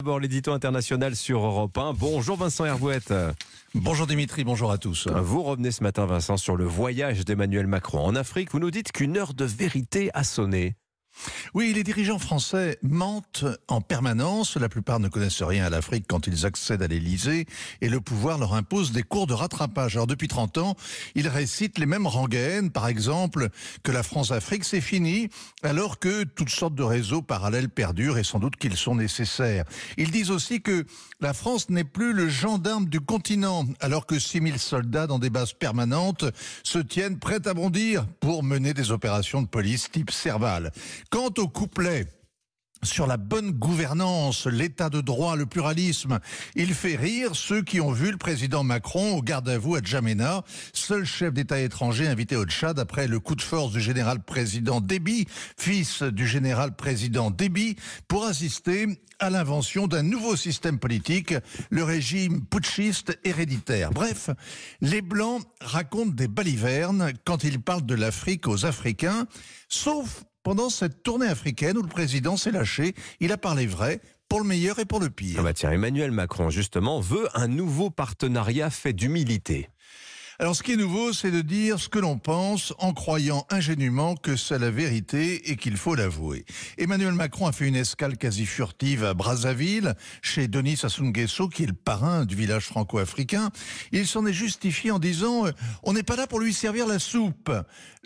D'abord l'édito international sur Europe 1. Bonjour Vincent Hervouette. Bonjour Dimitri, bonjour à tous. Vous revenez ce matin Vincent sur le voyage d'Emmanuel Macron en Afrique. Vous nous dites qu'une heure de vérité a sonné. Oui, les dirigeants français mentent en permanence. La plupart ne connaissent rien à l'Afrique quand ils accèdent à l'Élysée et le pouvoir leur impose des cours de rattrapage. Alors depuis 30 ans, ils récitent les mêmes rengaines, par exemple que la France-Afrique c'est fini, alors que toutes sortes de réseaux parallèles perdurent et sans doute qu'ils sont nécessaires. Ils disent aussi que la France n'est plus le gendarme du continent, alors que 6000 soldats dans des bases permanentes se tiennent prêts à bondir pour mener des opérations de police type Serval. Quant au couplet sur la bonne gouvernance, l'état de droit, le pluralisme. Il fait rire ceux qui ont vu le président Macron au garde à vous à Djamena, seul chef d'État étranger invité au Tchad après le coup de force du général président Déby, fils du général président Déby, pour assister à l'invention d'un nouveau système politique, le régime putschiste héréditaire. Bref, les Blancs racontent des balivernes quand ils parlent de l'Afrique aux Africains, sauf pendant cette tournée africaine où le président s'est lâché, il a parlé vrai pour le meilleur et pour le pire. Ah bah Emmanuel Macron justement veut un nouveau partenariat fait d'humilité. Alors ce qui est nouveau, c'est de dire ce que l'on pense en croyant ingénument que c'est la vérité et qu'il faut l'avouer. Emmanuel Macron a fait une escale quasi furtive à Brazzaville, chez Denis Sassou Nguesso, qui est le parrain du village franco-africain. Il s'en est justifié en disant euh, on n'est pas là pour lui servir la soupe.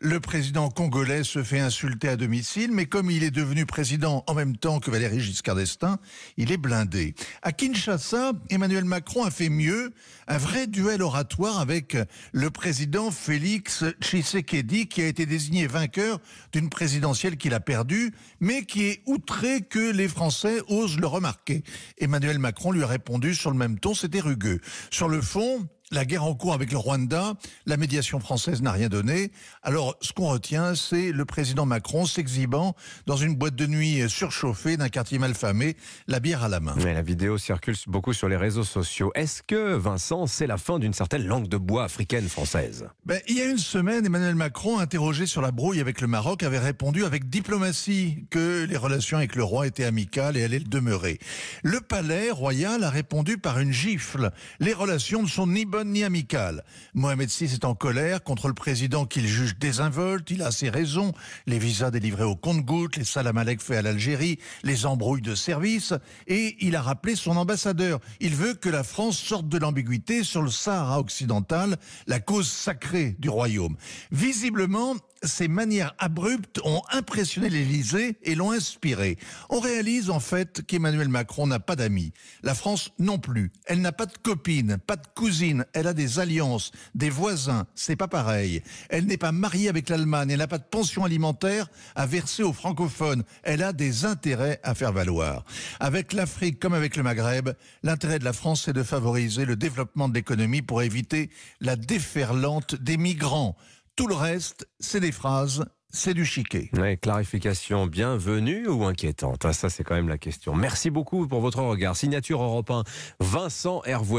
Le président congolais se fait insulter à domicile, mais comme il est devenu président en même temps que Valéry Giscard d'Estaing, il est blindé. À Kinshasa, Emmanuel Macron a fait mieux, un vrai duel oratoire avec le président Félix Tshisekedi, qui a été désigné vainqueur d'une présidentielle qu'il a perdue, mais qui est outré que les Français osent le remarquer. Emmanuel Macron lui a répondu sur le même ton, c'était rugueux. Sur le fond, la guerre en cours avec le Rwanda, la médiation française n'a rien donné. Alors, ce qu'on retient, c'est le président Macron s'exhibant dans une boîte de nuit surchauffée d'un quartier malfamé, la bière à la main. Mais la vidéo circule beaucoup sur les réseaux sociaux. Est-ce que, Vincent, c'est la fin d'une certaine langue de bois africaine française? Ben, Il y a une semaine, Emmanuel Macron, interrogé sur la brouille avec le Maroc, avait répondu avec diplomatie que les relations avec le roi étaient amicales et allaient le demeurer. Le palais royal a répondu par une gifle. Les relations ne sont ni ni amicale. Mohamed VI est en colère contre le président qu'il juge désinvolte. Il a ses raisons. Les visas délivrés au compte-gouttes, les salam faits à l'Algérie, les embrouilles de service. Et il a rappelé son ambassadeur. Il veut que la France sorte de l'ambiguïté sur le Sahara occidental, la cause sacrée du royaume. Visiblement, ces manières abruptes ont impressionné l'Élysée et l'ont inspiré. On réalise en fait qu'Emmanuel Macron n'a pas d'amis. La France non plus. Elle n'a pas de copine, pas de cousine. Elle a des alliances, des voisins. C'est pas pareil. Elle n'est pas mariée avec l'Allemagne. Elle n'a pas de pension alimentaire à verser aux francophones. Elle a des intérêts à faire valoir. Avec l'Afrique comme avec le Maghreb, l'intérêt de la France c'est de favoriser le développement de l'économie pour éviter la déferlante des migrants. Tout le reste, c'est des phrases, c'est du chiquet. Oui, clarification bienvenue ou inquiétante? Ah, Ça, c'est quand même la question. Merci beaucoup pour votre regard. Signature Europe 1, Vincent Hervouet.